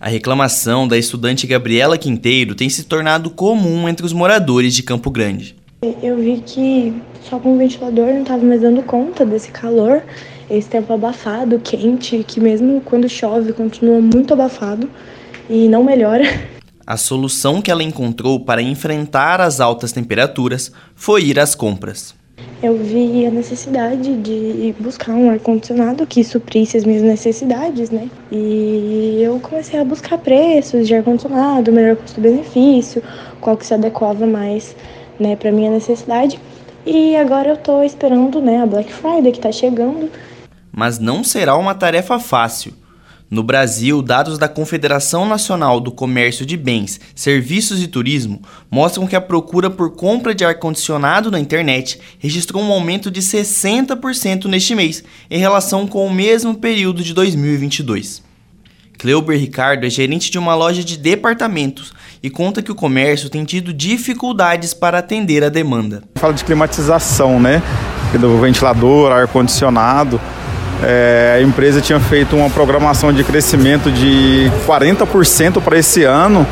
A reclamação da estudante Gabriela Quinteiro tem se tornado comum entre os moradores de Campo Grande. Eu vi que só com o ventilador não estava mais dando conta desse calor, esse tempo abafado, quente, que mesmo quando chove continua muito abafado e não melhora. A solução que ela encontrou para enfrentar as altas temperaturas foi ir às compras eu vi a necessidade de buscar um ar-condicionado que suprisse as minhas necessidades, né? E eu comecei a buscar preços de ar-condicionado, melhor custo-benefício, qual que se adequava mais, né, para minha necessidade. E agora eu tô esperando, né, a Black Friday que tá chegando. Mas não será uma tarefa fácil. No Brasil, dados da Confederação Nacional do Comércio de Bens, Serviços e Turismo mostram que a procura por compra de ar-condicionado na internet registrou um aumento de 60% neste mês, em relação com o mesmo período de 2022. Cleuber Ricardo é gerente de uma loja de departamentos e conta que o comércio tem tido dificuldades para atender a demanda. Fala de climatização, né? Do ventilador, ar-condicionado é, a empresa tinha feito uma programação de crescimento de 40% para esse ano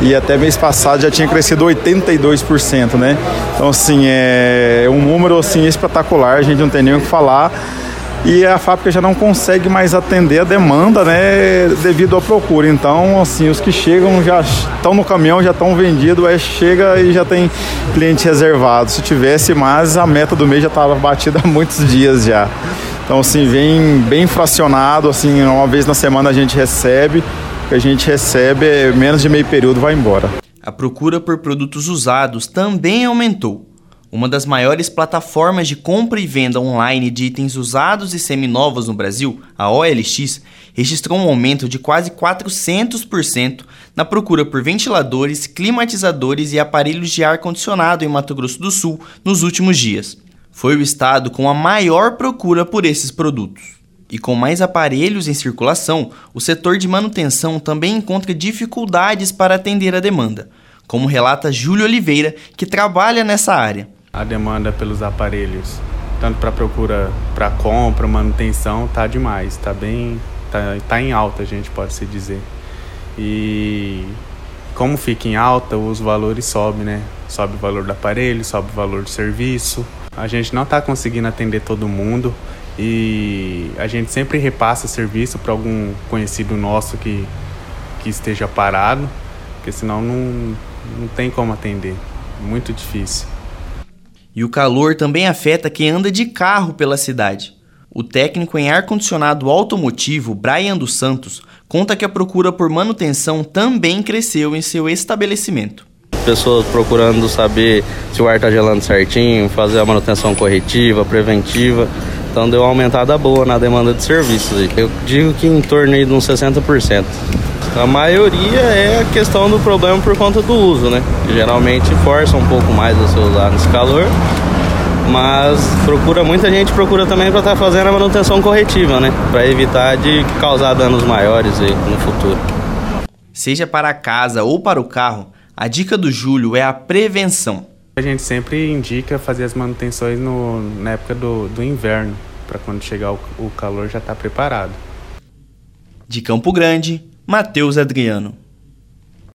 e até mês passado já tinha crescido 82%, né? Então, assim, é um número assim espetacular, a gente não tem nem o que falar. E a fábrica já não consegue mais atender a demanda, né, devido à procura. Então, assim, os que chegam já estão no caminhão, já estão vendidos, é, chega e já tem cliente reservado. Se tivesse mais, a meta do mês já estava batida há muitos dias já. Então, assim, vem bem fracionado, assim, uma vez na semana a gente recebe, que a gente recebe é menos de meio período vai embora. A procura por produtos usados também aumentou. Uma das maiores plataformas de compra e venda online de itens usados e seminovos no Brasil, a OLX, registrou um aumento de quase 400% na procura por ventiladores, climatizadores e aparelhos de ar-condicionado em Mato Grosso do Sul nos últimos dias foi o estado com a maior procura por esses produtos. E com mais aparelhos em circulação, o setor de manutenção também encontra dificuldades para atender a demanda, como relata Júlio Oliveira, que trabalha nessa área. A demanda pelos aparelhos, tanto para procura, para compra, manutenção, está demais, está bem, tá, tá em alta, a gente pode se dizer. E como fica em alta, os valores sobem, né? Sobe o valor do aparelho, sobe o valor do serviço, a gente não está conseguindo atender todo mundo e a gente sempre repassa serviço para algum conhecido nosso que, que esteja parado, porque senão não, não tem como atender. Muito difícil. E o calor também afeta quem anda de carro pela cidade. O técnico em ar-condicionado automotivo, Brian dos Santos, conta que a procura por manutenção também cresceu em seu estabelecimento pessoas procurando saber se o ar está gelando certinho, fazer a manutenção corretiva, preventiva. Então deu uma aumentada boa na demanda de serviços. Eu digo que em torno de uns 60%. A maioria é a questão do problema por conta do uso, né? geralmente força um pouco mais se usar nesse calor. Mas procura muita gente procura também para estar tá fazendo a manutenção corretiva, né? Para evitar de causar danos maiores no futuro. Seja para a casa ou para o carro, a dica do Júlio é a prevenção. A gente sempre indica fazer as manutenções no, na época do, do inverno, para quando chegar o, o calor já estar tá preparado. De Campo Grande, Matheus Adriano.